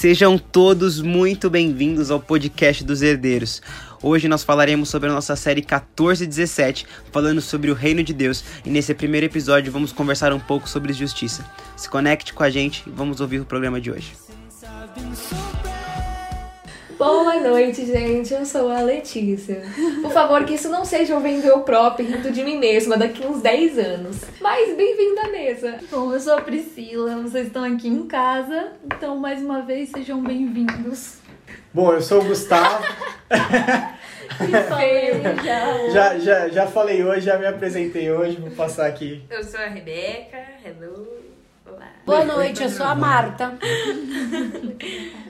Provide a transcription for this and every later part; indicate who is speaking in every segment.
Speaker 1: Sejam todos muito bem-vindos ao podcast dos Herdeiros. Hoje nós falaremos sobre a nossa série 14 e 17, falando sobre o reino de Deus, e nesse primeiro episódio vamos conversar um pouco sobre justiça. Se conecte com a gente e vamos ouvir o programa de hoje.
Speaker 2: Boa noite, gente. Eu sou a Letícia. Por favor, que isso não seja um vendo eu próprio rindo de mim mesma daqui uns 10 anos. Mas bem-vinda à mesa.
Speaker 3: Bom, eu sou a Priscila, vocês estão aqui em casa, então mais uma vez sejam bem-vindos.
Speaker 4: Bom, eu sou o Gustavo.
Speaker 3: Falei já.
Speaker 4: já, já, já falei hoje, já me apresentei hoje, vou passar aqui.
Speaker 5: Eu sou a Rebeca, hello, olá.
Speaker 6: Boa noite, eu sou a Marta.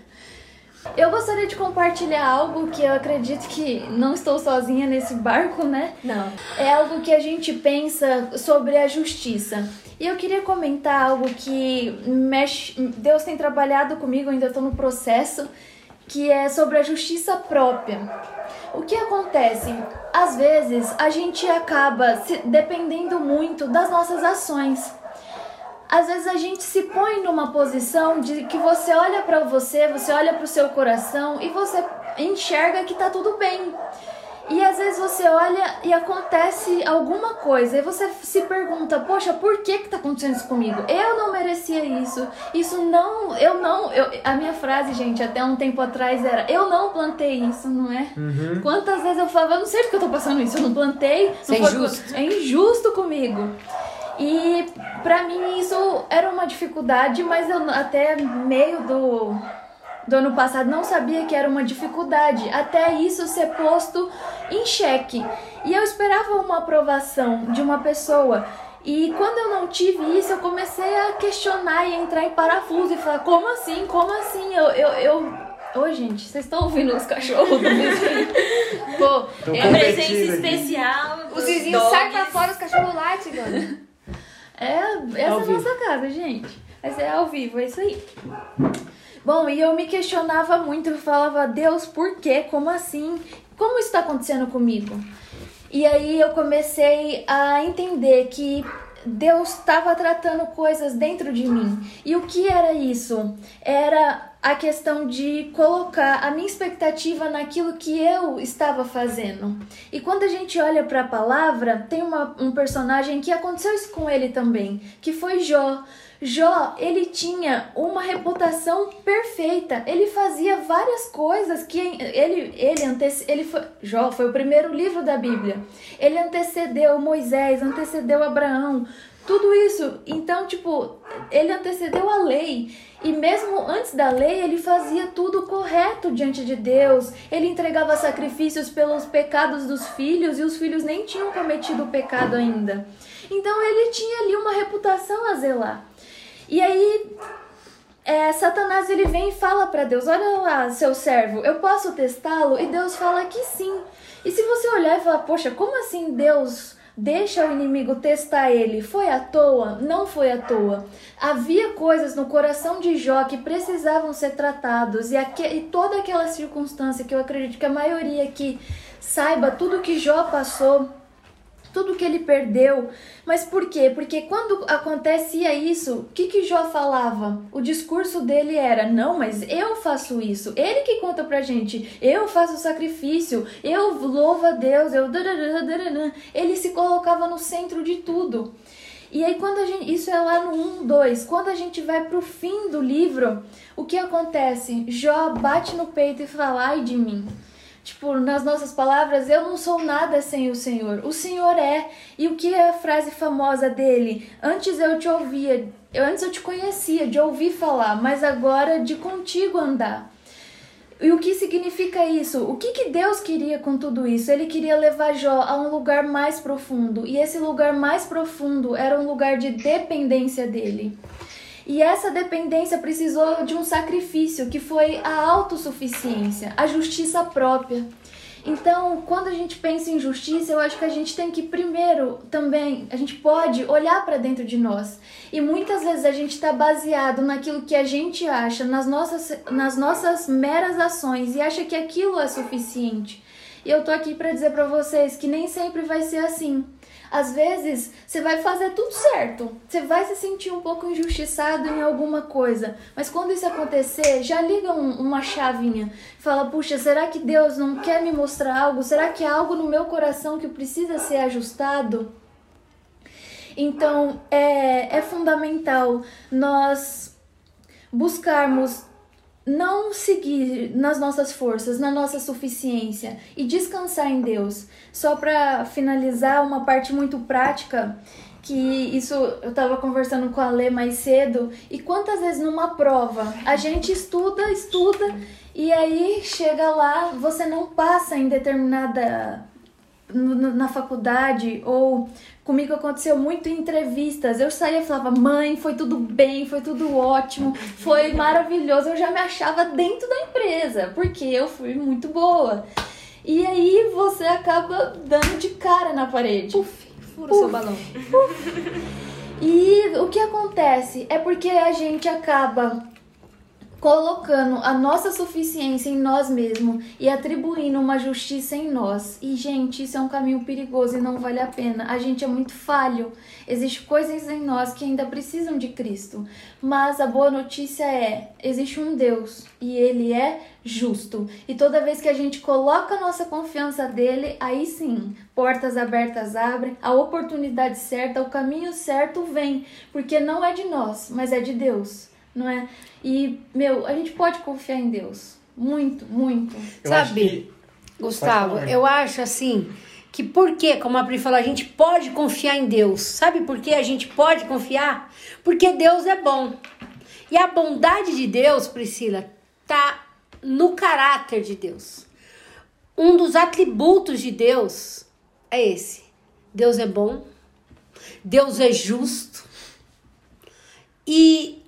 Speaker 3: Eu gostaria de compartilhar algo que eu acredito que não estou sozinha nesse barco, né?
Speaker 2: Não.
Speaker 3: É algo que a gente pensa sobre a justiça. E eu queria comentar algo que mexe, Deus tem trabalhado comigo, ainda estou no processo, que é sobre a justiça própria. O que acontece? Às vezes a gente acaba se dependendo muito das nossas ações. Às vezes a gente se põe numa posição de que você olha para você, você olha para o seu coração e você enxerga que tá tudo bem. E às vezes você olha e acontece alguma coisa e você se pergunta: "Poxa, por que que tá acontecendo isso comigo? Eu não merecia isso. Isso não, eu não, eu, a minha frase, gente, até um tempo atrás era: "Eu não plantei isso", não é?
Speaker 4: Uhum.
Speaker 3: Quantas vezes eu falava: "Eu não sei porque eu tô passando isso, eu não plantei".
Speaker 6: Isso é injusto.
Speaker 3: É injusto comigo. E pra mim isso era uma dificuldade, mas eu até meio do, do ano passado não sabia que era uma dificuldade, até isso ser posto em xeque. E eu esperava uma aprovação de uma pessoa. E quando eu não tive isso, eu comecei a questionar e entrar em parafuso e falar: como assim? Como assim? Eu. eu, eu... Ô, gente, vocês estão ouvindo os cachorros do vizinho? Pô,
Speaker 5: É presença especial
Speaker 2: Os vizinhos saem pra fora, os cachorros latem, mano.
Speaker 3: É, essa é a
Speaker 6: Ao vivo.
Speaker 3: nossa casa, gente. Essa é ao vivo, é isso aí. Bom, e eu me questionava muito, eu falava, Deus, por quê? Como assim? Como isso está acontecendo comigo? E aí eu comecei a entender que Deus estava tratando coisas dentro de mim. E o que era isso? Era a questão de colocar a minha expectativa naquilo que eu estava fazendo. E quando a gente olha para a palavra, tem uma, um personagem que aconteceu isso com ele também, que foi Jó. Jó, ele tinha uma reputação perfeita. Ele fazia várias coisas que ele ele antece, ele foi Jó foi o primeiro livro da Bíblia. Ele antecedeu Moisés, antecedeu Abraão, tudo isso. Então, tipo, ele antecedeu a lei. E mesmo antes da lei, ele fazia tudo correto diante de Deus. Ele entregava sacrifícios pelos pecados dos filhos e os filhos nem tinham cometido o pecado ainda. Então ele tinha ali uma reputação a zelar. E aí é, Satanás ele vem e fala para Deus: Olha lá, seu servo, eu posso testá-lo? E Deus fala que sim. E se você olhar e falar: Poxa, como assim Deus deixa o inimigo testar ele? Foi à toa? Não foi à toa. Havia coisas no coração de Jó que precisavam ser tratados, e, aque- e toda aquela circunstância que eu acredito que a maioria aqui saiba tudo que Jó passou tudo que ele perdeu. Mas por quê? Porque quando acontecia isso, o que que Jó falava? O discurso dele era: "Não, mas eu faço isso". Ele que conta pra gente: "Eu faço o sacrifício, eu louvo a Deus, eu dadadadadadã". Ele se colocava no centro de tudo. E aí quando a gente, isso é lá no 1, 2, quando a gente vai pro fim do livro, o que acontece? Jó bate no peito e fala: "Ai de mim". Tipo, nas nossas palavras, eu não sou nada sem o Senhor. O Senhor é. E o que é a frase famosa dele? Antes eu te ouvia, eu antes eu te conhecia, de ouvir falar, mas agora de contigo andar. E o que significa isso? O que, que Deus queria com tudo isso? Ele queria levar Jó a um lugar mais profundo. E esse lugar mais profundo era um lugar de dependência dele. E essa dependência precisou de um sacrifício, que foi a autossuficiência, a justiça própria. Então, quando a gente pensa em justiça, eu acho que a gente tem que primeiro também, a gente pode olhar para dentro de nós. E muitas vezes a gente está baseado naquilo que a gente acha, nas nossas, nas nossas meras ações e acha que aquilo é suficiente. E eu tô aqui para dizer para vocês que nem sempre vai ser assim. Às vezes, você vai fazer tudo certo. Você vai se sentir um pouco injustiçado em alguma coisa. Mas quando isso acontecer, já liga um, uma chavinha. Fala, puxa, será que Deus não quer me mostrar algo? Será que há algo no meu coração que precisa ser ajustado? Então, é, é fundamental nós buscarmos não seguir nas nossas forças, na nossa suficiência e descansar em Deus. Só para finalizar, uma parte muito prática que isso eu estava conversando com a Lê mais cedo e quantas vezes numa prova a gente estuda, estuda e aí chega lá, você não passa em determinada na faculdade ou comigo aconteceu muito em entrevistas. Eu saía e falava: "Mãe, foi tudo bem, foi tudo ótimo, foi maravilhoso". Eu já me achava dentro da empresa, porque eu fui muito boa. E aí você acaba dando de cara na parede.
Speaker 2: Puf, fura o seu balão.
Speaker 3: E o que acontece é porque a gente acaba colocando a nossa suficiência em nós mesmos e atribuindo uma justiça em nós. E, gente, isso é um caminho perigoso e não vale a pena. A gente é muito falho. Existem coisas em nós que ainda precisam de Cristo. Mas a boa notícia é: existe um Deus e ele é justo. E toda vez que a gente coloca a nossa confiança dele, aí sim, portas abertas abrem, a oportunidade certa, o caminho certo vem, porque não é de nós, mas é de Deus não é? E, meu, a gente pode confiar em Deus. Muito, muito.
Speaker 4: Eu
Speaker 6: Sabe,
Speaker 4: que-
Speaker 6: Gustavo, eu acho assim que por que, como a Pri falou, a gente pode confiar em Deus. Sabe por que a gente pode confiar? Porque Deus é bom. E a bondade de Deus, Priscila, tá no caráter de Deus. Um dos atributos de Deus é esse. Deus é bom. Deus é justo. E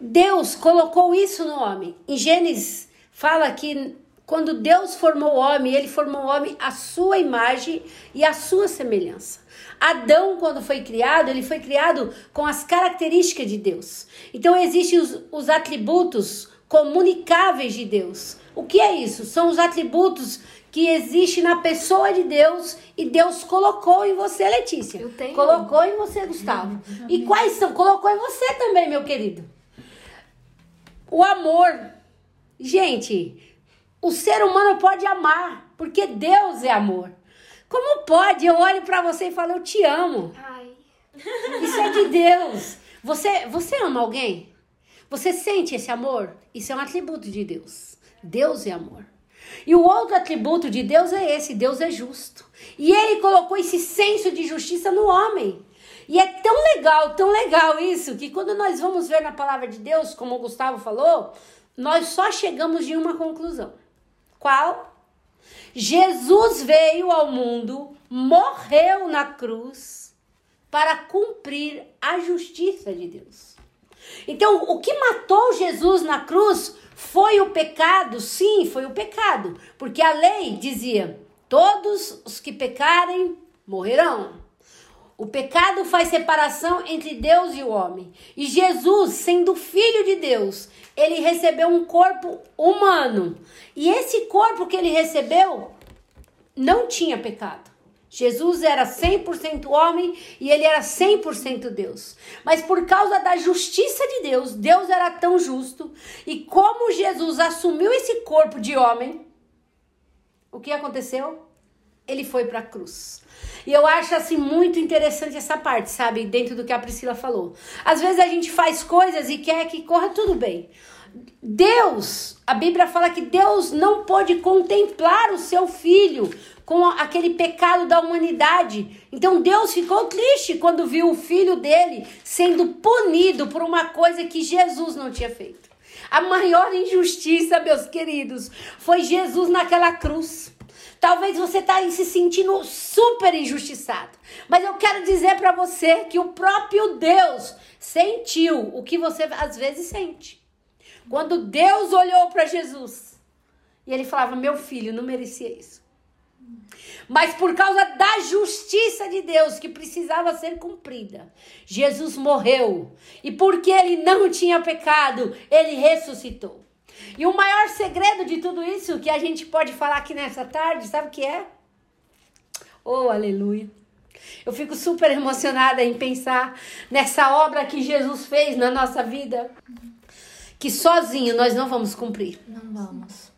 Speaker 6: Deus colocou isso no homem. Em Gênesis fala que quando Deus formou o homem, ele formou o homem à sua imagem e à sua semelhança. Adão, quando foi criado, ele foi criado com as características de Deus. Então, existem os, os atributos comunicáveis de Deus. O que é isso? São os atributos que existem na pessoa de Deus e Deus colocou em você, Letícia.
Speaker 2: Eu tenho.
Speaker 6: Colocou em você, Gustavo. E quais são? Colocou em você também, meu querido. O amor. Gente, o ser humano pode amar, porque Deus é amor. Como pode? Eu olho pra você e falo, eu te amo.
Speaker 2: Ai.
Speaker 6: Isso é de Deus. Você, você ama alguém? Você sente esse amor? Isso é um atributo de Deus. Deus é amor. E o outro atributo de Deus é esse: Deus é justo. E ele colocou esse senso de justiça no homem. E é tão legal, tão legal isso, que quando nós vamos ver na palavra de Deus, como o Gustavo falou, nós só chegamos de uma conclusão. Qual? Jesus veio ao mundo, morreu na cruz para cumprir a justiça de Deus. Então, o que matou Jesus na cruz foi o pecado, sim, foi o pecado, porque a lei dizia: todos os que pecarem morrerão. O pecado faz separação entre Deus e o homem. E Jesus, sendo filho de Deus, ele recebeu um corpo humano. E esse corpo que ele recebeu não tinha pecado. Jesus era 100% homem e ele era 100% Deus. Mas por causa da justiça de Deus, Deus era tão justo. E como Jesus assumiu esse corpo de homem, o que aconteceu? Ele foi para a cruz. E eu acho assim muito interessante essa parte, sabe? Dentro do que a Priscila falou. Às vezes a gente faz coisas e quer que corra tudo bem. Deus, a Bíblia fala que Deus não pôde contemplar o seu filho com aquele pecado da humanidade. Então Deus ficou triste quando viu o filho dele sendo punido por uma coisa que Jesus não tinha feito. A maior injustiça, meus queridos, foi Jesus naquela cruz. Talvez você está aí se sentindo super injustiçado. Mas eu quero dizer para você que o próprio Deus sentiu o que você às vezes sente. Quando Deus olhou para Jesus e ele falava: Meu filho não merecia isso. Mas por causa da justiça de Deus que precisava ser cumprida, Jesus morreu. E porque ele não tinha pecado, ele ressuscitou. E o maior segredo de tudo isso que a gente pode falar aqui nessa tarde, sabe o que é? Oh, aleluia. Eu fico super emocionada em pensar nessa obra que Jesus fez na nossa vida, que sozinho nós não vamos cumprir.
Speaker 2: Não vamos.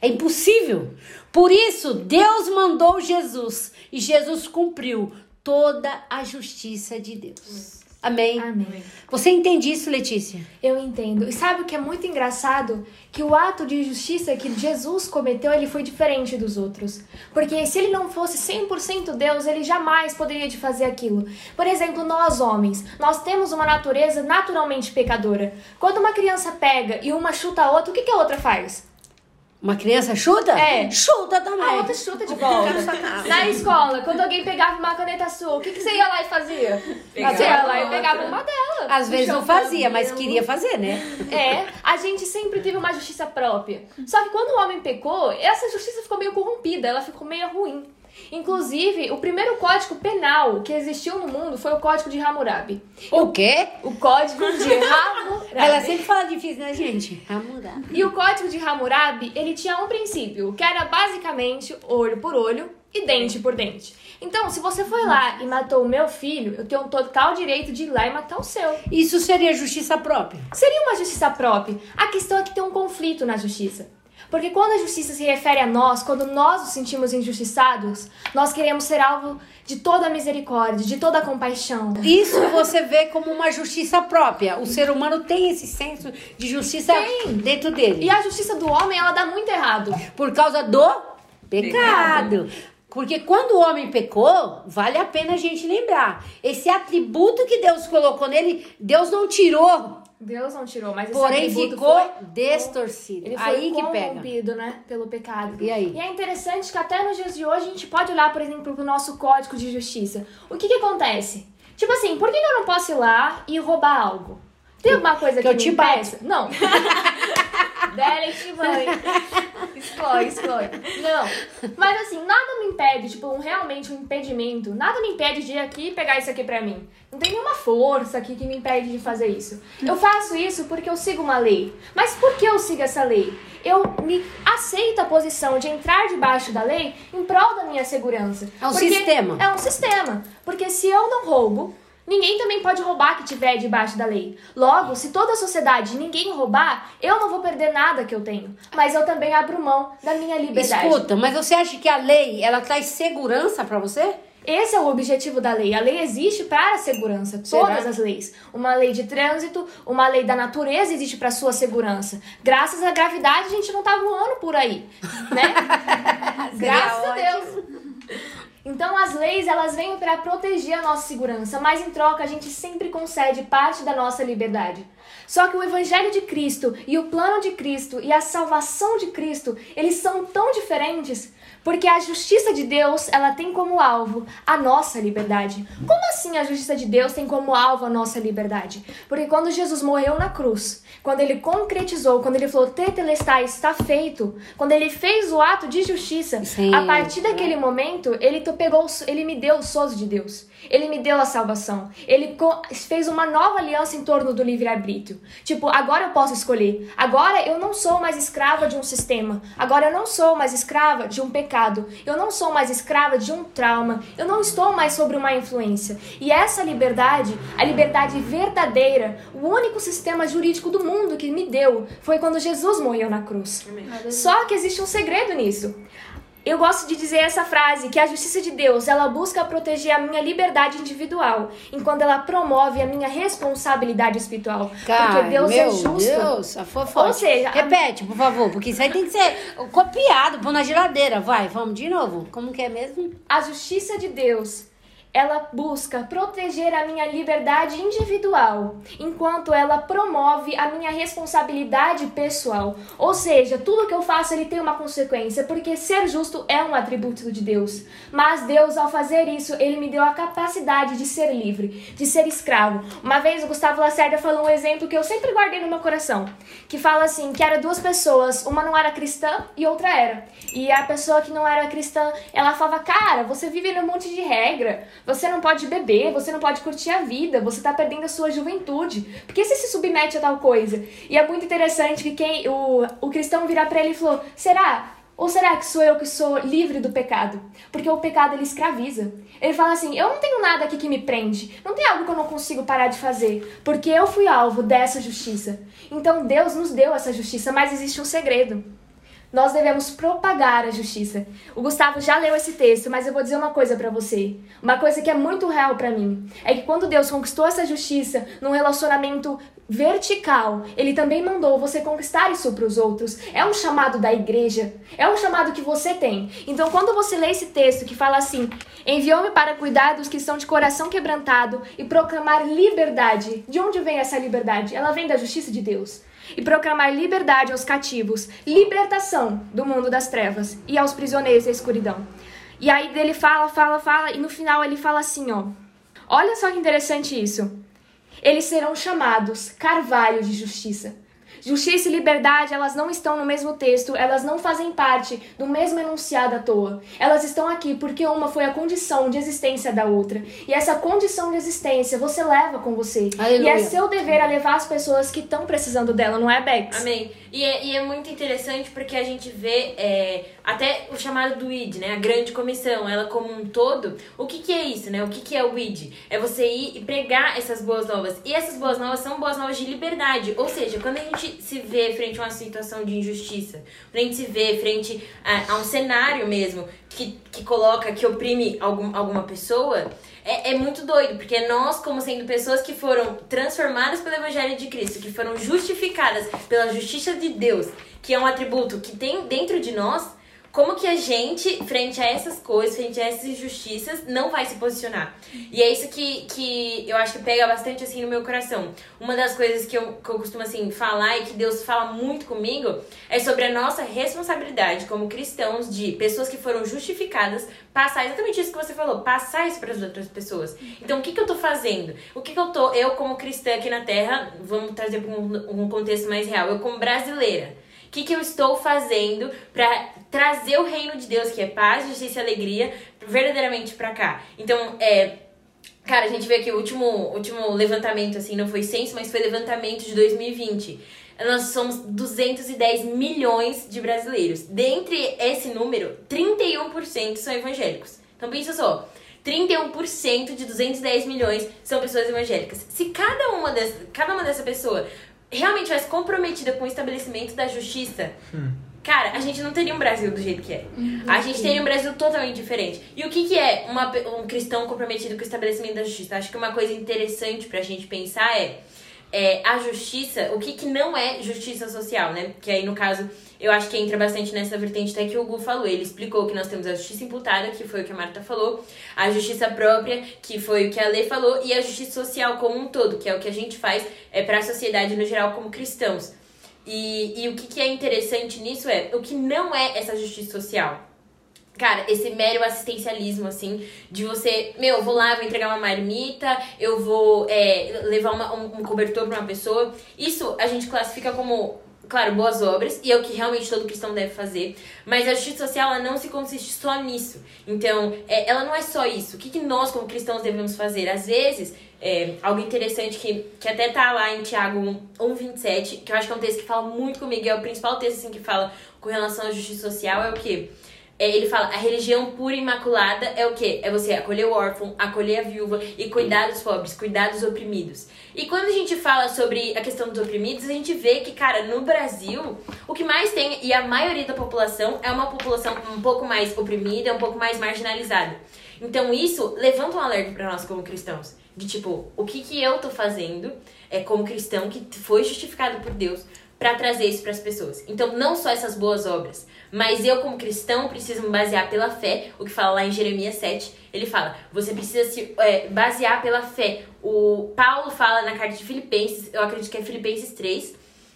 Speaker 6: É impossível. Por isso, Deus mandou Jesus e Jesus cumpriu toda a justiça de Deus. Amém.
Speaker 2: Amém.
Speaker 6: Você entende isso, Letícia?
Speaker 2: Eu entendo. E sabe o que é muito engraçado? Que o ato de justiça que Jesus cometeu, ele foi diferente dos outros. Porque se ele não fosse 100% Deus, ele jamais poderia de fazer aquilo. Por exemplo, nós homens, nós temos uma natureza naturalmente pecadora. Quando uma criança pega e uma chuta a outra, o que, que a outra faz?
Speaker 6: Uma criança chuta?
Speaker 2: É.
Speaker 6: Chuta também.
Speaker 2: A outra chuta de volta. Na escola, quando alguém pegava uma caneta azul, o que, que você ia lá e fazia?
Speaker 5: Pegava
Speaker 2: você ia lá e pegava uma dela.
Speaker 6: Às vezes não fazia, mas queria fazer, né?
Speaker 2: É, a gente sempre teve uma justiça própria. Só que quando o homem pecou, essa justiça ficou meio corrompida, ela ficou meio ruim. Inclusive, o primeiro código penal que existiu no mundo foi o Código de Hammurabi.
Speaker 6: O quê?
Speaker 2: O Código de Hammurabi.
Speaker 6: Ela sempre fala difícil, né, gente? Hammurabi.
Speaker 2: E o Código de Hammurabi, ele tinha um princípio, que era basicamente olho por olho e dente por dente. Então, se você foi lá e matou o meu filho, eu tenho um total direito de ir lá e matar o seu.
Speaker 6: Isso seria justiça própria.
Speaker 2: Seria uma justiça própria. A questão é que tem um conflito na justiça. Porque quando a justiça se refere a nós, quando nós nos sentimos injustiçados, nós queremos ser alvo de toda a misericórdia, de toda a compaixão.
Speaker 6: Isso você vê como uma justiça própria. O ser humano tem esse senso de justiça
Speaker 2: Tem.
Speaker 6: dentro dele.
Speaker 2: E a justiça do homem, ela dá muito errado.
Speaker 6: Por causa do pecado. Porque quando o homem pecou, vale a pena a gente lembrar. Esse atributo que Deus colocou nele, Deus não tirou,
Speaker 2: Deus não tirou, mas esse
Speaker 6: porém ficou
Speaker 2: foi
Speaker 6: distorcido.
Speaker 2: Ele foi
Speaker 6: Aí que pega.
Speaker 2: né, pelo pecado.
Speaker 6: E aí?
Speaker 2: E é interessante que até nos dias de hoje a gente pode olhar, por exemplo, pro nosso código de justiça. O que que acontece? Tipo assim, por que que eu não posso ir lá e roubar algo? Tem alguma coisa que,
Speaker 6: Que eu
Speaker 2: me
Speaker 6: te
Speaker 2: impeça? Não. Delete, mãe. Exclui, exclui. Não. Mas assim, nada me impede, tipo, um, realmente um impedimento. Nada me impede de ir aqui e pegar isso aqui pra mim. Não tem nenhuma força aqui que me impede de fazer isso. Eu faço isso porque eu sigo uma lei. Mas por que eu sigo essa lei? Eu me aceito a posição de entrar debaixo da lei em prol da minha segurança.
Speaker 6: É um sistema.
Speaker 2: É um sistema. Porque se eu não roubo, Ninguém também pode roubar que tiver debaixo da lei. Logo, se toda a sociedade ninguém roubar, eu não vou perder nada que eu tenho. Mas eu também abro mão da minha liberdade.
Speaker 6: Escuta, mas você acha que a lei, ela traz segurança pra você?
Speaker 2: Esse é o objetivo da lei. A lei existe para a segurança,
Speaker 6: Será?
Speaker 2: todas as leis. Uma lei de trânsito, uma lei da natureza existe para sua segurança. Graças à gravidade a gente não tá voando por aí, né? Graças a Deus. Então as leis elas vêm para proteger a nossa segurança, mas em troca a gente sempre concede parte da nossa liberdade. Só que o evangelho de Cristo e o plano de Cristo e a salvação de Cristo, eles são tão diferentes porque a justiça de Deus, ela tem como alvo a nossa liberdade. Como assim a justiça de Deus tem como alvo a nossa liberdade? Porque quando Jesus morreu na cruz, quando ele concretizou, quando ele falou tetelestai, está feito, quando ele fez o ato de justiça,
Speaker 6: Sim.
Speaker 2: a partir daquele momento, ele pegou, ele me deu o sozo de Deus. Ele me deu a salvação. Ele fez uma nova aliança em torno do livre-arbítrio. Tipo, agora eu posso escolher. Agora eu não sou mais escrava de um sistema. Agora eu não sou mais escrava de um pecado. Eu não sou mais escrava de um trauma. Eu não estou mais sobre uma influência. E essa liberdade, a liberdade verdadeira, o único sistema jurídico do mundo que me deu foi quando Jesus morreu na cruz. Só que existe um segredo nisso. Eu gosto de dizer essa frase, que a justiça de Deus, ela busca proteger a minha liberdade individual, enquanto ela promove a minha responsabilidade espiritual.
Speaker 6: Cara,
Speaker 2: porque Deus
Speaker 6: meu
Speaker 2: é justo.
Speaker 6: Deus, a fofoca.
Speaker 2: Ou seja,
Speaker 6: Repete, por favor, porque isso aí tem que ser copiado, pôr na geladeira. Vai, vamos de novo. Como que é mesmo?
Speaker 2: A justiça de Deus, ela busca proteger a minha liberdade individual, enquanto ela promove a minha responsabilidade pessoal. Ou seja, tudo que eu faço ele tem uma consequência, porque ser justo é um atributo de Deus. Mas Deus, ao fazer isso, ele me deu a capacidade de ser livre, de ser escravo. Uma vez o Gustavo Lacerda falou um exemplo que eu sempre guardei no meu coração, que fala assim, que era duas pessoas, uma não era cristã e outra era. E a pessoa que não era cristã, ela falava: "Cara, você vive num monte de regra. Você não pode beber, você não pode curtir a vida, você tá perdendo a sua juventude. Por que você se submete a tal coisa?" E é muito interessante que quem o, o cristão virar pra ele e falou: "Será Ou será que sou eu que sou livre do pecado? Porque o pecado ele escraviza. Ele fala assim: eu não tenho nada aqui que me prende, não tem algo que eu não consigo parar de fazer, porque eu fui alvo dessa justiça. Então Deus nos deu essa justiça, mas existe um segredo. Nós devemos propagar a justiça. O Gustavo já leu esse texto, mas eu vou dizer uma coisa para você. Uma coisa que é muito real para mim. É que quando Deus conquistou essa justiça num relacionamento vertical, ele também mandou você conquistar isso para os outros. É um chamado da igreja, é um chamado que você tem. Então, quando você lê esse texto que fala assim: "Enviou-me para cuidar dos que estão de coração quebrantado e proclamar liberdade". De onde vem essa liberdade? Ela vem da justiça de Deus e proclamar liberdade aos cativos, libertação do mundo das trevas e aos prisioneiros da escuridão. E aí ele fala, fala, fala e no final ele fala assim, ó. Olha só que interessante isso. Eles serão chamados carvalho de justiça. Justiça e liberdade, elas não estão no mesmo texto, elas não fazem parte do mesmo enunciado à toa. Elas estão aqui porque uma foi a condição de existência da outra. E essa condição de existência você leva com você.
Speaker 6: Aleluia.
Speaker 2: E é seu dever a levar as pessoas que estão precisando dela, não é, Bex?
Speaker 5: Amém. E é, e é muito interessante porque a gente vê é, até o chamado do ID, né? A grande comissão, ela como um todo. O que, que é isso, né? O que, que é o ID? É você ir e pregar essas boas novas. E essas boas novas são boas novas de liberdade. Ou seja, quando a gente se vê frente a uma situação de injustiça, quando a gente se vê frente a, a um cenário mesmo que, que coloca, que oprime algum, alguma pessoa, é, é muito doido, porque nós, como sendo pessoas que foram transformadas pelo Evangelho de Cristo, que foram justificadas pela justiça de Deus, que é um atributo que tem dentro de nós, como que a gente, frente a essas coisas, frente a essas injustiças, não vai se posicionar? E é isso que, que eu acho que pega bastante, assim, no meu coração. Uma das coisas que eu, que eu costumo, assim, falar e que Deus fala muito comigo é sobre a nossa responsabilidade como cristãos de pessoas que foram justificadas passar exatamente isso que você falou, passar isso para as outras pessoas. Então, o que, que eu tô fazendo? O que, que eu tô, eu como cristã aqui na Terra, vamos trazer para um, um contexto mais real, eu como brasileira, o que, que eu estou fazendo para trazer o reino de Deus, que é paz, justiça e alegria, verdadeiramente para cá? Então, é. Cara, a gente vê aqui o último, último levantamento, assim, não foi censo, mas foi levantamento de 2020. Nós somos 210 milhões de brasileiros. Dentre esse número, 31% são evangélicos. Então pensa só, 31% de 210 milhões são pessoas evangélicas. Se cada uma dessa, cada uma dessa pessoa realmente tivesse comprometida com o estabelecimento da justiça, cara, a gente não teria um Brasil do jeito que é. A gente teria um Brasil totalmente diferente. E o que, que é uma, um cristão comprometido com o estabelecimento da justiça? Acho que uma coisa interessante pra gente pensar é, é a justiça, o que, que não é justiça social, né? Que aí, no caso, eu acho que entra bastante nessa vertente até que o Gu falou. Ele explicou que nós temos a justiça imputada, que foi o que a Marta falou, a justiça própria, que foi o que a Lê falou, e a justiça social como um todo, que é o que a gente faz é, para a sociedade no geral como cristãos. E, e o que, que é interessante nisso é o que não é essa justiça social. Cara, esse mero assistencialismo, assim, de você, meu, eu vou lá, vou entregar uma marmita, eu vou é, levar uma- um, um cobertor pra uma pessoa. Isso a gente classifica como, claro, boas obras, e é o que realmente todo cristão deve fazer. Mas a justiça social, ela não se consiste só nisso. Então, é, ela não é só isso. O que, que nós, como cristãos, devemos fazer? Às vezes, é, algo interessante que, que até tá lá em Tiago 1,27, que eu acho que é um texto que fala muito comigo, e é o principal texto assim, que fala com relação à justiça social, é o quê? É, ele fala, a religião pura e imaculada é o quê? É você acolher o órfão, acolher a viúva e cuidar dos pobres, cuidar dos oprimidos. E quando a gente fala sobre a questão dos oprimidos, a gente vê que, cara, no Brasil, o que mais tem, e a maioria da população, é uma população um pouco mais oprimida, um pouco mais marginalizada. Então isso levanta um alerta pra nós como cristãos. De tipo, o que que eu tô fazendo é como cristão que foi justificado por Deus pra trazer isso pras pessoas. Então não só essas boas obras, mas eu como cristão preciso me basear pela fé, o que fala lá em Jeremias 7, ele fala, você precisa se é, basear pela fé. O Paulo fala na carta de Filipenses, eu acredito que é Filipenses 3,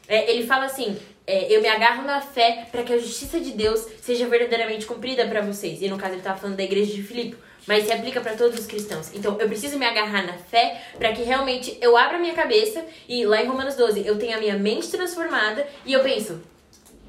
Speaker 5: é, ele fala assim: é, eu me agarro na fé para que a justiça de Deus seja verdadeiramente cumprida para vocês. E no caso ele estava falando da igreja de Filipe, mas se aplica para todos os cristãos. Então eu preciso me agarrar na fé para que realmente eu abra minha cabeça e lá em Romanos 12 eu tenha a minha mente transformada e eu penso: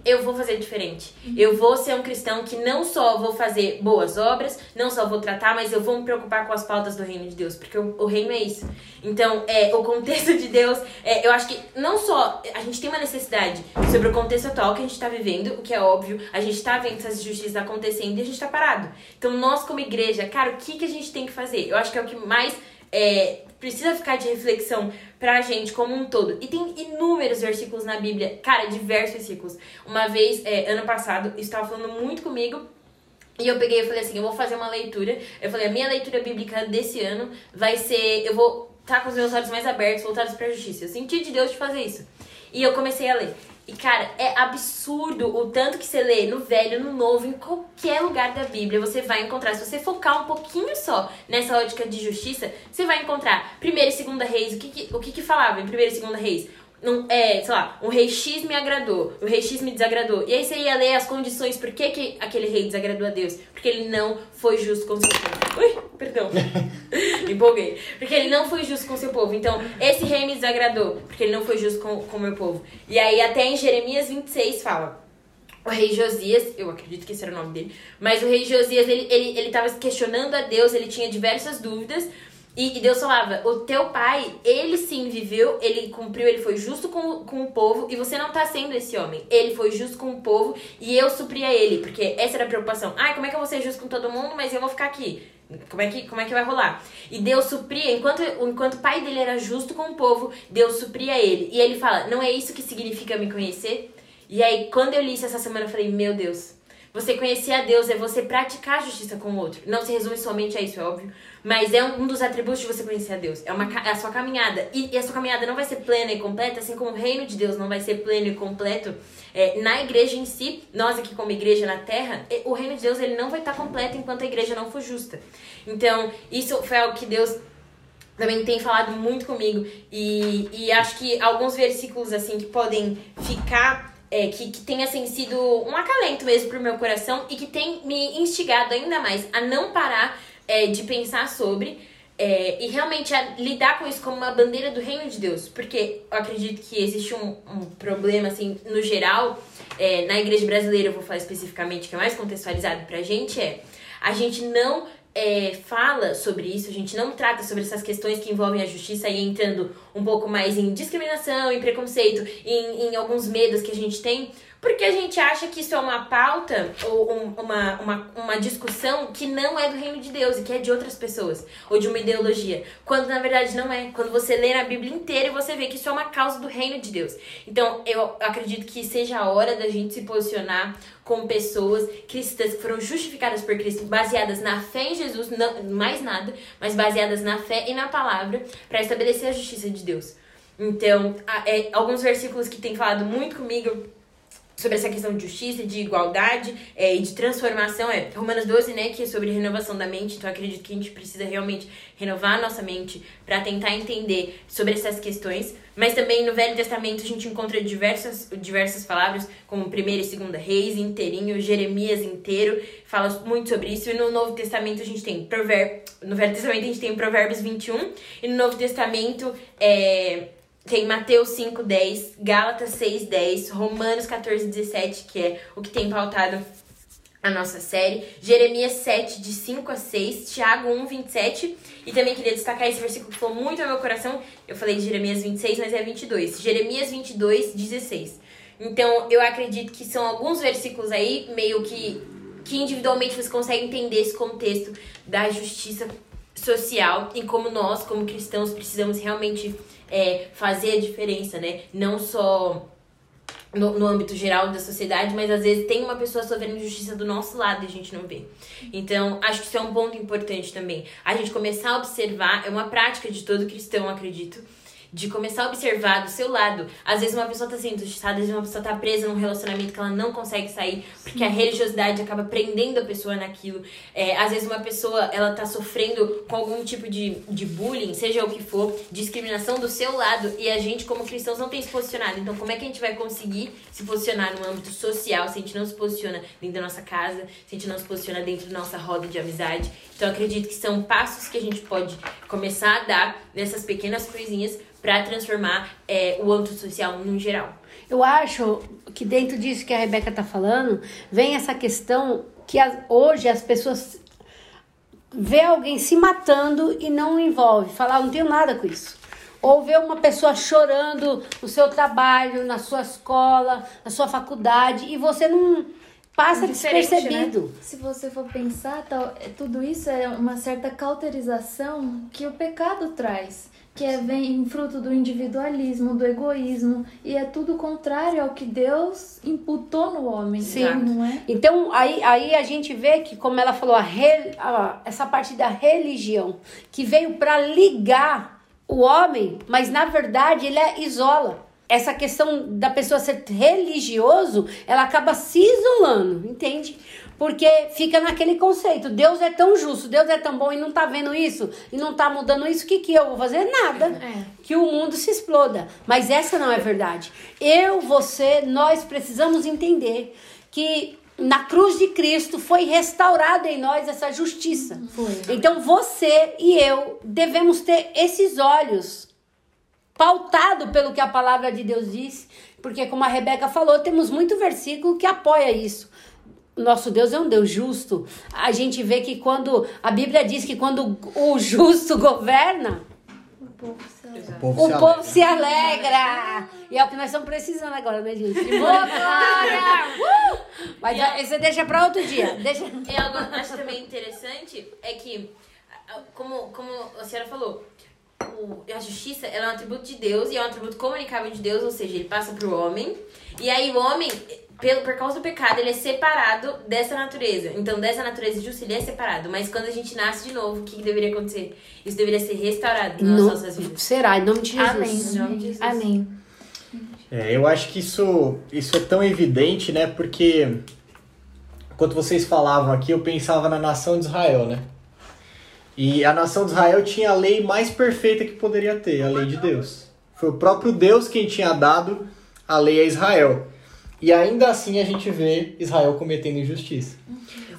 Speaker 5: eu vou fazer diferente. Eu vou ser um cristão que não só vou fazer boas obras, não só vou tratar, mas eu vou me preocupar com as pautas do reino de Deus, porque o, o reino é isso. Então, é, o contexto de Deus, é, eu acho que não só a gente tem uma necessidade sobre o contexto atual que a gente está vivendo, o que é óbvio, a gente está vendo essas injustiças acontecendo e a gente está parado. Então, nós como igreja, cara, o que, que a gente tem que fazer? Eu acho que é o que mais é, precisa ficar de reflexão pra gente como um todo. E tem inúmeros versículos na Bíblia, cara, diversos versículos. Uma vez, é, ano passado, estava falando muito comigo. E eu peguei e falei assim, eu vou fazer uma leitura. Eu falei, a minha leitura bíblica desse ano vai ser, eu vou estar tá com os meus olhos mais abertos, voltados para a justiça. Eu senti de Deus de fazer isso. E eu comecei a ler. E, cara, é absurdo o tanto que você lê no velho, no novo, em qualquer lugar da Bíblia, você vai encontrar. Se você focar um pouquinho só nessa ótica de justiça, você vai encontrar primeira e segunda reis. O que, que o que, que falava em primeira e segunda reis? Um, é, sei lá, um rei X me agradou, o rei X me desagradou. E aí você ia ler as condições por que, que aquele rei desagradou a Deus. Porque ele não foi justo com seu povo. Ui, perdão. me empolguei. Porque ele não foi justo com seu povo. Então, esse rei me desagradou, porque ele não foi justo com o meu povo. E aí, até em Jeremias 26 fala. O rei Josias, eu acredito que esse era o nome dele, mas o rei Josias, ele, ele, ele tava questionando a Deus, ele tinha diversas dúvidas, e, e, Deus falava: o teu pai, ele sim viveu, ele cumpriu, ele foi justo com, com o povo, e você não tá sendo esse homem. Ele foi justo com o povo e eu supria ele, porque essa era a preocupação. Ai, como é que eu vou ser justo com todo mundo, mas eu vou ficar aqui? Como é que, como é que vai rolar? E Deus supria, enquanto, enquanto o pai dele era justo com o povo, Deus supria ele. E ele fala: não é isso que significa me conhecer? E aí, quando eu li isso essa semana, eu falei: meu Deus. Você conhecer a Deus é você praticar a justiça com o outro. Não se resume somente a isso, é óbvio. Mas é um dos atributos de você conhecer a Deus. É, uma, é a sua caminhada. E, e, a sua caminhada não vai ser plena e completa, assim como o reino de Deus não vai ser pleno e completo. É, na igreja em si, nós aqui como igreja na terra, o reino de Deus ele não vai estar completo enquanto a igreja não for justa. Então, isso foi algo que Deus também tem falado muito comigo. E, e acho que alguns versículos assim que podem ficar é, que, que tenha assim, sido um acalento mesmo pro meu coração e que tem me instigado ainda mais a não parar é, de pensar sobre é, e realmente a lidar com isso como uma bandeira do reino de Deus. Porque eu acredito que existe um, um problema, assim, no geral, é, na igreja brasileira, eu vou falar especificamente, que é mais contextualizado pra gente, é a gente não é, fala sobre isso, a gente não trata sobre essas questões que envolvem a justiça e entrando um pouco mais em discriminação, em preconceito, em, em alguns medos que a gente tem, porque a gente acha que isso é uma pauta ou um, uma, uma, uma discussão que não é do reino de Deus e que é de outras pessoas, ou de uma ideologia. Quando na verdade não é. Quando você lê na Bíblia inteira e você vê que isso é uma causa do reino de Deus. Então eu acredito que seja a hora da gente se posicionar com pessoas cristãs que foram justificadas por Cristo, baseadas na fé em Jesus, não mais nada, mas baseadas na fé e na palavra, para estabelecer a justiça de Deus. Então, é, alguns versículos que tem falado muito comigo sobre essa questão de justiça, de igualdade é, e de transformação é Romanos 12, né, que é sobre renovação da mente. Então acredito que a gente precisa realmente renovar a nossa mente para tentar entender sobre essas questões. Mas também no Velho Testamento a gente encontra diversas, diversas palavras, como primeira e segunda reis, inteirinho, Jeremias inteiro, fala muito sobre isso. E no Novo Testamento a gente tem provérbio, no Velho Testamento a gente tem Provérbios 21 e no Novo Testamento é tem Mateus 5:10, Gálatas 6:10, Romanos 14:17, que é o que tem pautado a nossa série, Jeremias 7, de 5 a 6, Tiago 1, 27, e também queria destacar esse versículo que falou muito ao meu coração, eu falei de Jeremias 26, mas é 22, Jeremias 22, 16. Então, eu acredito que são alguns versículos aí, meio que, que individualmente você consegue entender esse contexto da justiça social e como nós, como cristãos, precisamos realmente é, fazer a diferença, né? Não só no, no âmbito geral da sociedade, mas às vezes tem uma pessoa sofrendo injustiça do nosso lado e a gente não vê. Então, acho que isso é um ponto importante também. A gente começar a observar, é uma prática de todo cristão, acredito de começar a observar do seu lado. Às vezes uma pessoa tá sendo injustiçada, às vezes uma pessoa tá presa num relacionamento que ela não consegue sair, porque a religiosidade acaba prendendo a pessoa naquilo. É, às vezes uma pessoa, ela tá sofrendo com algum tipo de, de bullying, seja o que for, discriminação do seu lado, e a gente, como cristãos, não tem se posicionado. Então, como é que a gente vai conseguir se posicionar no âmbito social se a gente não se posiciona dentro da nossa casa, se a gente não se posiciona dentro da nossa roda de amizade? Então, acredito que são passos que a gente pode começar a dar nessas pequenas coisinhas para transformar é, o âmbito social no geral.
Speaker 6: Eu acho que dentro disso que a Rebeca tá falando, vem essa questão que as- hoje as pessoas vê alguém se matando e não envolve, falar, não tenho nada com isso. Ou ver uma pessoa chorando no seu trabalho, na sua escola, na sua faculdade, e você não passa
Speaker 3: Diferente,
Speaker 6: despercebido.
Speaker 3: né? Se você for pensar, tal, é- tudo isso é uma certa cauterização que o pecado traz. Que é, vem fruto do individualismo, do egoísmo. E é tudo contrário ao que Deus imputou no homem.
Speaker 6: Sim.
Speaker 3: Não é?
Speaker 6: Então, aí, aí a gente vê que, como ela falou, a re- a- essa parte da religião, que veio para ligar o homem, mas na verdade ele é isola. Essa questão da pessoa ser religioso, ela acaba se isolando, entende? Porque fica naquele conceito, Deus é tão justo, Deus é tão bom e não tá vendo isso, e não tá mudando isso, o que que eu vou fazer? Nada.
Speaker 3: É.
Speaker 6: Que o mundo se exploda. Mas essa não é verdade. Eu, você, nós precisamos entender que na cruz de Cristo foi restaurada em nós essa justiça.
Speaker 3: Foi.
Speaker 6: Então você e eu devemos ter esses olhos pautado pelo que a palavra de Deus diz, porque como a Rebeca falou, temos muito versículo que apoia isso. Nosso Deus é um Deus justo. A gente vê que quando a Bíblia diz que quando o justo governa,
Speaker 3: O povo se alegra.
Speaker 4: povo
Speaker 6: o
Speaker 4: se
Speaker 6: povo
Speaker 4: alegra.
Speaker 6: se alegra. E é o que nós estamos precisando agora, né, gente? Boa glória! Uh! Mas você deixa para outro dia. Deixa...
Speaker 5: É algo que eu acho também interessante é que, como, como a senhora falou, o- a justiça ela é um atributo de Deus e é um atributo comunicável de Deus, ou seja, ele passa pro homem. E aí o homem, pelo, por causa do pecado, ele é separado dessa natureza. Então, dessa natureza justa, ele é separado. Mas quando a gente nasce de novo, o que, que deveria acontecer? Isso deveria ser restaurado nas
Speaker 6: No-
Speaker 5: nossas vidas.
Speaker 6: será, em nome de Jesus.
Speaker 3: Amém.
Speaker 5: Em nome de Jesus.
Speaker 3: Amém.
Speaker 4: É, eu acho que isso, isso é tão evidente, né? Porque enquanto vocês falavam aqui, eu pensava na nação de Israel, né? E a nação de Israel tinha a lei mais perfeita que poderia ter, a lei de Deus. Foi o próprio Deus quem tinha dado a lei a Israel. E ainda assim a gente vê Israel cometendo injustiça.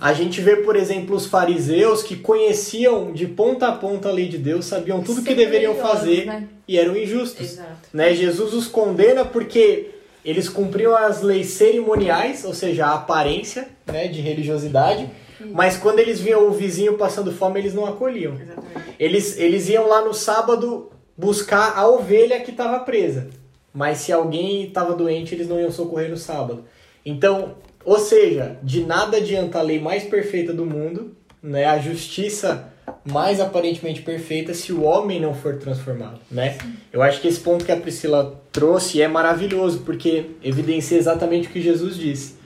Speaker 4: A gente vê, por exemplo, os fariseus que conheciam de ponta a ponta a lei de Deus, sabiam tudo o que deveriam fazer
Speaker 3: né?
Speaker 4: e eram injustos
Speaker 5: Exato.
Speaker 4: né? Jesus os condena porque eles cumpriam as leis cerimoniais, ou seja, a aparência né, de religiosidade, mas quando eles viam o vizinho passando fome, eles não acolhiam.
Speaker 5: Exatamente.
Speaker 4: Eles, eles iam lá no sábado buscar a ovelha que estava presa, mas se alguém estava doente, eles não iam socorrer no sábado. Então, ou seja, de nada adianta a lei mais perfeita do mundo, né, a justiça mais aparentemente perfeita se o homem não for transformado, né? Eu acho que esse ponto que a Priscila trouxe é maravilhoso, porque evidencia exatamente o que Jesus disse,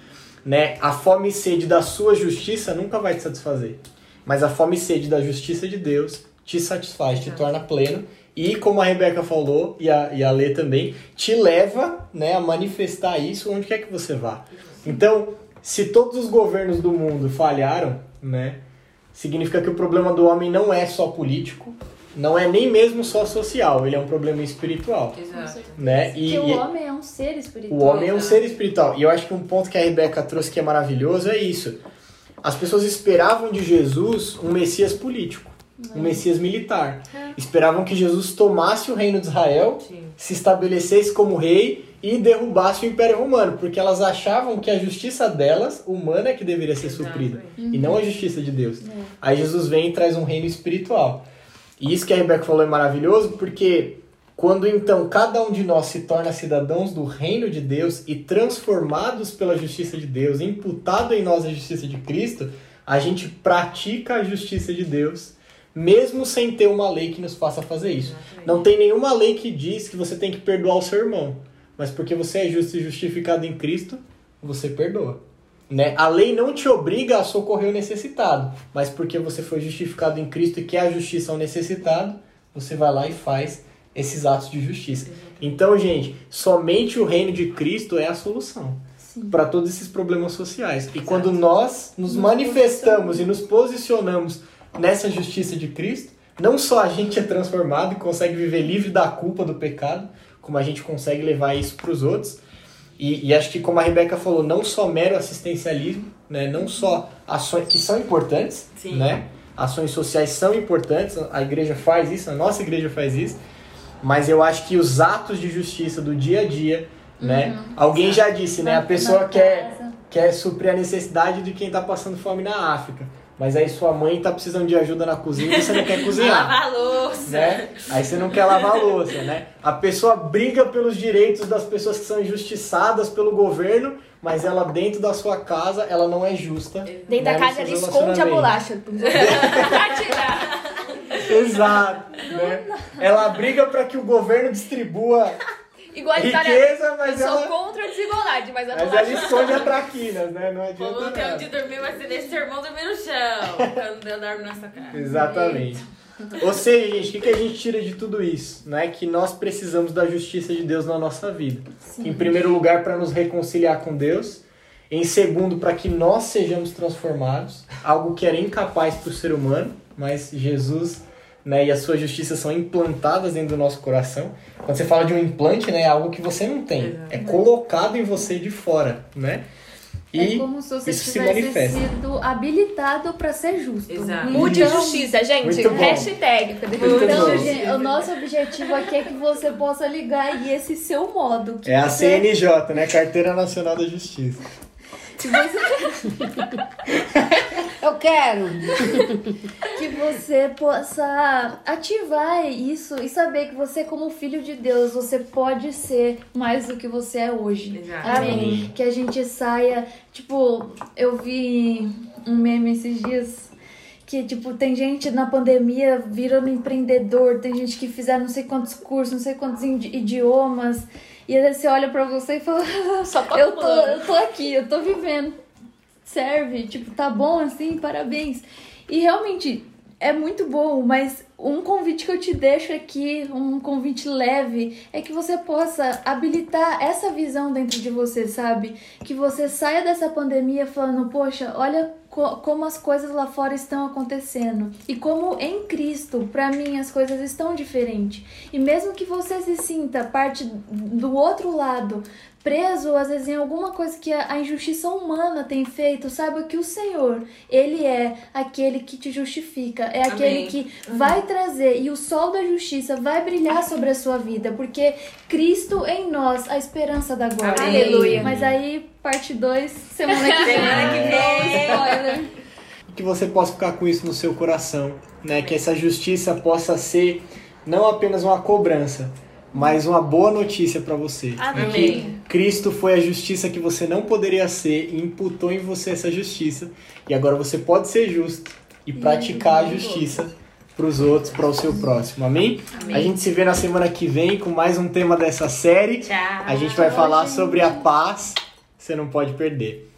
Speaker 4: né? A fome e sede da sua justiça nunca vai te satisfazer, mas a fome e sede da justiça de Deus te satisfaz, te torna pleno e, como a Rebeca falou, e a, e a Lê também, te leva né, a manifestar isso onde quer que você vá. Então, se todos os governos do mundo falharam, né, significa que o problema do homem não é só político, não é nem mesmo só social, ele é um problema espiritual.
Speaker 5: Exato.
Speaker 4: Né? E,
Speaker 3: que o homem é um ser espiritual.
Speaker 4: o homem é um ser espiritual. E eu acho que um ponto que a Rebeca trouxe que é maravilhoso é isso. As pessoas esperavam de Jesus um Messias político, um Messias militar. Esperavam que Jesus tomasse o reino de Israel,
Speaker 5: Sim.
Speaker 4: se estabelecesse como rei e derrubasse o Império Romano, porque elas achavam que a justiça delas, humana, é que deveria ser suprida, e não a justiça de Deus. Aí Jesus vem e traz um reino espiritual. E isso que a Rebeca falou é maravilhoso, porque quando então cada um de nós se torna cidadãos do reino de Deus e transformados pela justiça de Deus, imputado em nós a justiça de Cristo, a gente pratica a justiça de Deus, mesmo sem ter uma lei que nos faça fazer isso. Não tem nenhuma lei que diz que você tem que perdoar o seu irmão, mas porque você é justo e justificado em Cristo, você perdoa. Né? A lei não te obriga a socorrer o necessitado, mas porque você foi justificado em Cristo e quer a justiça ao necessitado, você vai lá e faz esses atos de justiça. Então, gente, somente o reino de Cristo é a solução para todos esses problemas sociais. E quando nós nos, manifestamos e nos posicionamos nessa justiça de Cristo, não só a gente é transformado e consegue viver livre da culpa do pecado, como a gente consegue levar isso para os outros. E, e acho que, como a Rebeca falou, não só mero assistencialismo, né? não só ações que são importantes,
Speaker 5: Sim.
Speaker 4: né? ações sociais são importantes, a igreja faz isso, a nossa igreja faz isso, mas eu acho que os atos de justiça do dia a dia, né? Alguém já disse, né? A pessoa quer, quer suprir a necessidade de quem tá passando fome na África. Mas aí sua mãe tá precisando de ajuda na cozinha e você não quer cozinhar.
Speaker 5: Lavar a louça.
Speaker 4: né? Aí você não quer lavar a louça, né? A pessoa briga pelos direitos das pessoas que são injustiçadas pelo governo, mas ela dentro da sua casa, ela não é justa.
Speaker 2: Dentro da
Speaker 4: né,
Speaker 2: casa
Speaker 4: nos
Speaker 2: ele
Speaker 4: seus
Speaker 2: esconde a bolacha. pra tirar.
Speaker 4: Exato, né? Ela briga para que o governo distribua
Speaker 2: Igualitária.
Speaker 4: riqueza,
Speaker 2: Eu
Speaker 4: mas
Speaker 2: sou
Speaker 4: ela,
Speaker 2: contra a desigualdade, mas a
Speaker 4: mas ela esconde a traquinas, né? Não adianta
Speaker 5: ter
Speaker 4: nada.
Speaker 5: onde dormir, vai ser deixa seu irmão dormir no chão. Quando eu dormo nessa casa.
Speaker 4: Exatamente. Ou seja, gente, o que, que a gente tira de tudo isso? Né? Que nós precisamos da justiça de Deus na nossa vida. Em primeiro lugar, para nos reconciliar com Deus. Em segundo, para que nós sejamos transformados. Algo que era incapaz para o ser humano, mas Jesus né, e a sua justiça são implantadas dentro do nosso coração. Quando você fala de um implante, né, é algo que você não tem. É colocado em você de fora, né? E
Speaker 3: é como se você
Speaker 4: isso se
Speaker 3: tivesse
Speaker 4: manifesta.
Speaker 3: sido habilitado para ser justo.
Speaker 5: Exato.
Speaker 2: Mude
Speaker 3: Então-
Speaker 2: justiça, gente. Hashtag.
Speaker 4: Muito
Speaker 3: Então,
Speaker 4: bom.
Speaker 3: gente, o nosso objetivo aqui é que você possa ligar aí esse seu modo. Que
Speaker 4: É a
Speaker 3: você-
Speaker 4: CNJ, né? Carteira Nacional da Justiça.
Speaker 3: Que você,
Speaker 6: Eu quero.
Speaker 3: que você possa ativar isso e saber que você, como filho de Deus, você pode ser mais do que você é hoje.
Speaker 5: Exato.
Speaker 3: Amém. Que a gente saia. Tipo, eu vi um meme esses dias. Que, tipo, tem gente na pandemia virando empreendedor, tem gente que fizeram não sei quantos cursos, não sei quantos idi- idiomas. E aí você olha pra você e fala:
Speaker 2: Só tô
Speaker 3: eu tô, eu tô aqui, eu tô vivendo. Serve, tipo, tá bom assim, parabéns. E realmente é muito bom, mas um convite que eu te deixo aqui, um convite leve, é que você possa habilitar essa visão dentro de você, sabe? Que você saia dessa pandemia falando, poxa, olha co- como as coisas lá fora estão acontecendo e como em Cristo, pra mim, as coisas estão diferentes. E mesmo que você se sinta parte do outro lado, preso às vezes em alguma coisa que a injustiça humana tem feito, saiba que o Senhor, ele é aquele que te justifica, é aquele
Speaker 5: Amém.
Speaker 3: que vai trazer e o sol da justiça vai brilhar sobre a sua vida, porque Cristo em nós, a esperança da glória.
Speaker 2: Aleluia.
Speaker 3: Mas aí, parte 2, semana que vem.
Speaker 5: Semana que vem.
Speaker 3: Spoiler.
Speaker 4: que você possa ficar com isso no seu coração, né? Que essa justiça possa ser não apenas uma cobrança, mas uma boa notícia para você.
Speaker 2: Amém.
Speaker 4: Que Cristo foi a justiça que você não poderia ser e imputou em você essa justiça. E agora você pode ser justo e praticar a justiça para os outros, para o seu próximo. Amém?
Speaker 5: Amém.
Speaker 4: A gente se vê na semana que vem com mais um tema dessa série.
Speaker 5: Tchau.
Speaker 4: A gente vai falar sobre a paz. Você não pode perder.